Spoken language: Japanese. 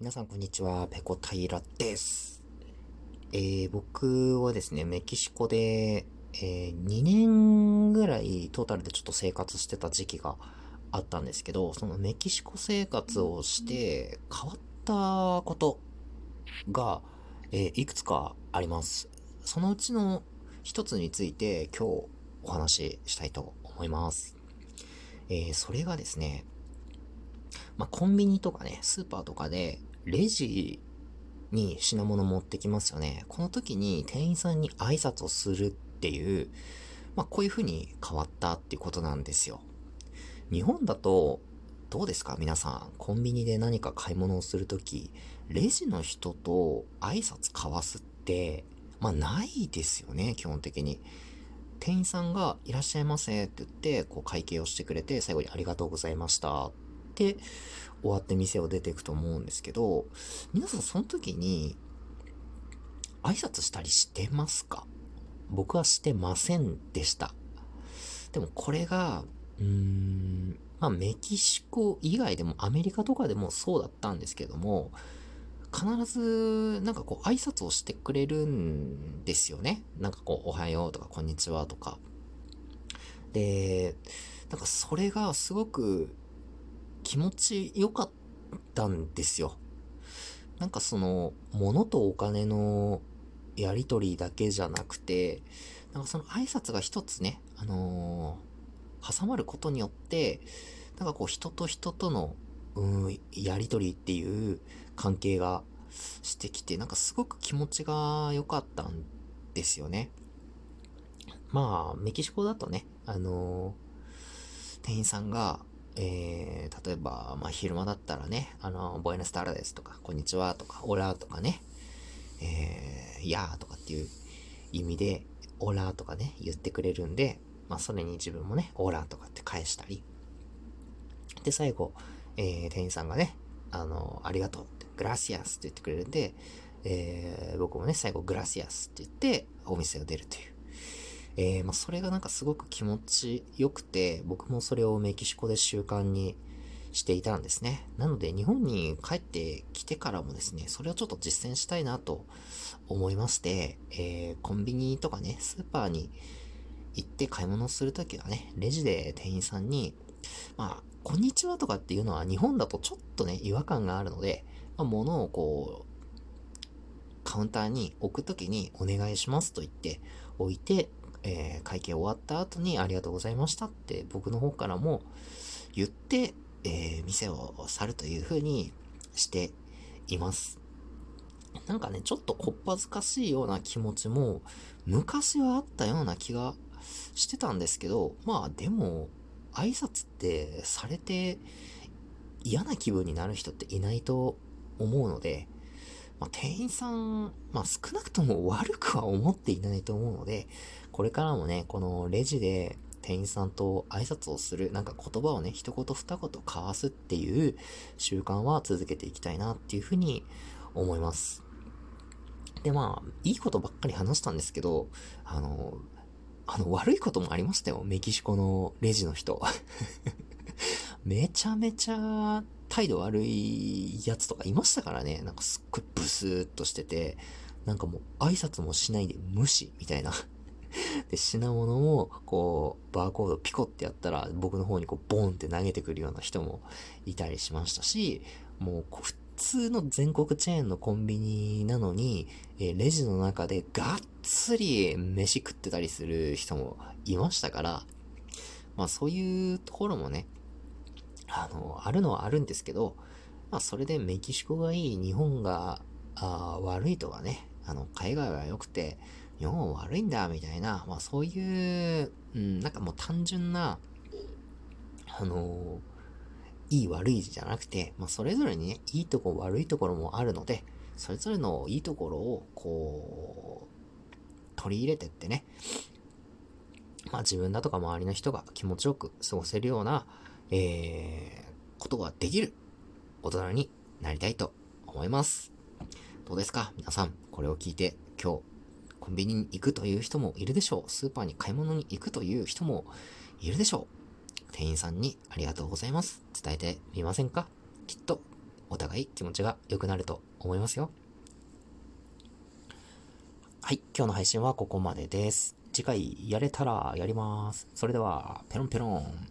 皆さんこんにちは、ペコ平です。えー、僕はですね、メキシコで、えー、2年ぐらいトータルでちょっと生活してた時期があったんですけど、そのメキシコ生活をして変わったことが、えー、いくつかあります。そのうちの一つについて今日お話ししたいと思います。えー、それがですね、まあ、コンビニとかね、スーパーとかで、レジに品物持ってきますよね。この時に店員さんに挨拶をするっていう、まあ、こういう風に変わったっていうことなんですよ。日本だと、どうですか？皆さん、コンビニで何か買い物をするとき、レジの人と挨拶交わすって、まあないですよね、基本的に。店員さんがいらっしゃいませって言って、こう会計をしてくれて、最後にありがとうございましたて終わって店を出ていくと思うんですけど、皆さんその時に挨拶したりしてますか？僕はしてませんでした。でもこれが、うーん、まあメキシコ以外でもアメリカとかでもそうだったんですけども、必ずなんかこう挨拶をしてくれるんですよね。なんかこうおはようとかこんにちはとか。で、なんかそれがすごく気持ち良かったんですよ。なんかその、物とお金のやりとりだけじゃなくて、なんかその挨拶が一つね、あのー、挟まることによって、なんかこう人と人との、うん、やりとりっていう関係がしてきて、なんかすごく気持ちが良かったんですよね。まあ、メキシコだとね、あのー、店員さんが、えー、例えば、まあ、昼間だったらね、あの、ボエナスタラですとか、こんにちはとか、オラとかね、えー、やーとかっていう意味で、オラとかね、言ってくれるんで、まあ、それに自分もね、オラとかって返したり。で、最後、えー、店員さんがね、あの、ありがとうって、グラシアスって言ってくれるんで、えー、僕もね、最後、グラシアスって言って、お店を出るという。えー、まあ、それがなんかすごく気持ちよくて、僕もそれをメキシコで習慣にしていたんですね。なので、日本に帰ってきてからもですね、それをちょっと実践したいなと思いまして、えー、コンビニとかね、スーパーに行って買い物するときはね、レジで店員さんに、まあ、こんにちはとかっていうのは日本だとちょっとね、違和感があるので、まあ、物をこう、カウンターに置くときにお願いしますと言って置いて、えー、会計終わった後にありがとうございましたって僕の方からも言って、えー、店を去るという風にしています。なんかね、ちょっとこっぱずかしいような気持ちも昔はあったような気がしてたんですけど、まあでも挨拶ってされて嫌な気分になる人っていないと思うので、まあ、店員さん、まあ、少なくとも悪くは思っていないと思うので、これからもね、このレジで店員さんと挨拶をする、なんか言葉をね、一言二言交わすっていう習慣は続けていきたいなっていうふうに思います。で、まあ、いいことばっかり話したんですけど、あの、あの、悪いこともありましたよ。メキシコのレジの人。めちゃめちゃ態度悪いやつとかいましたからね。なんかすっごいブスーっとしてて、なんかもう挨拶もしないで無視みたいな。で、品物も、こう、バーコードピコってやったら、僕の方にこう、ボンって投げてくるような人もいたりしましたし、もう、普通の全国チェーンのコンビニなのに、えレジの中でがっつり飯食ってたりする人もいましたから、まあそういうところもね、あの、あるのはあるんですけど、まあそれでメキシコがいい、日本があ悪いとかね、あの、海外は良くて、日本悪いんだ、みたいな、まあそういう、うん、なんかもう単純な、あのいい悪いじゃなくて、まあそれぞれにね、いいとこ悪いところもあるので、それぞれのいいところを、こう、取り入れてってね、まあ自分だとか周りの人が気持ちよく過ごせるような、えー、ことができる大人になりたいと思います。どうですか？皆さん、これを聞いて今日、コンビニに行くという人もいるでしょう。スーパーに買い物に行くという人もいるでしょう。店員さんにありがとうございます。伝えてみませんか？きっとお互い気持ちが良くなると思いますよ。はい、今日の配信はここまでです。次回やれたらやります。それでは、ペロンペロン。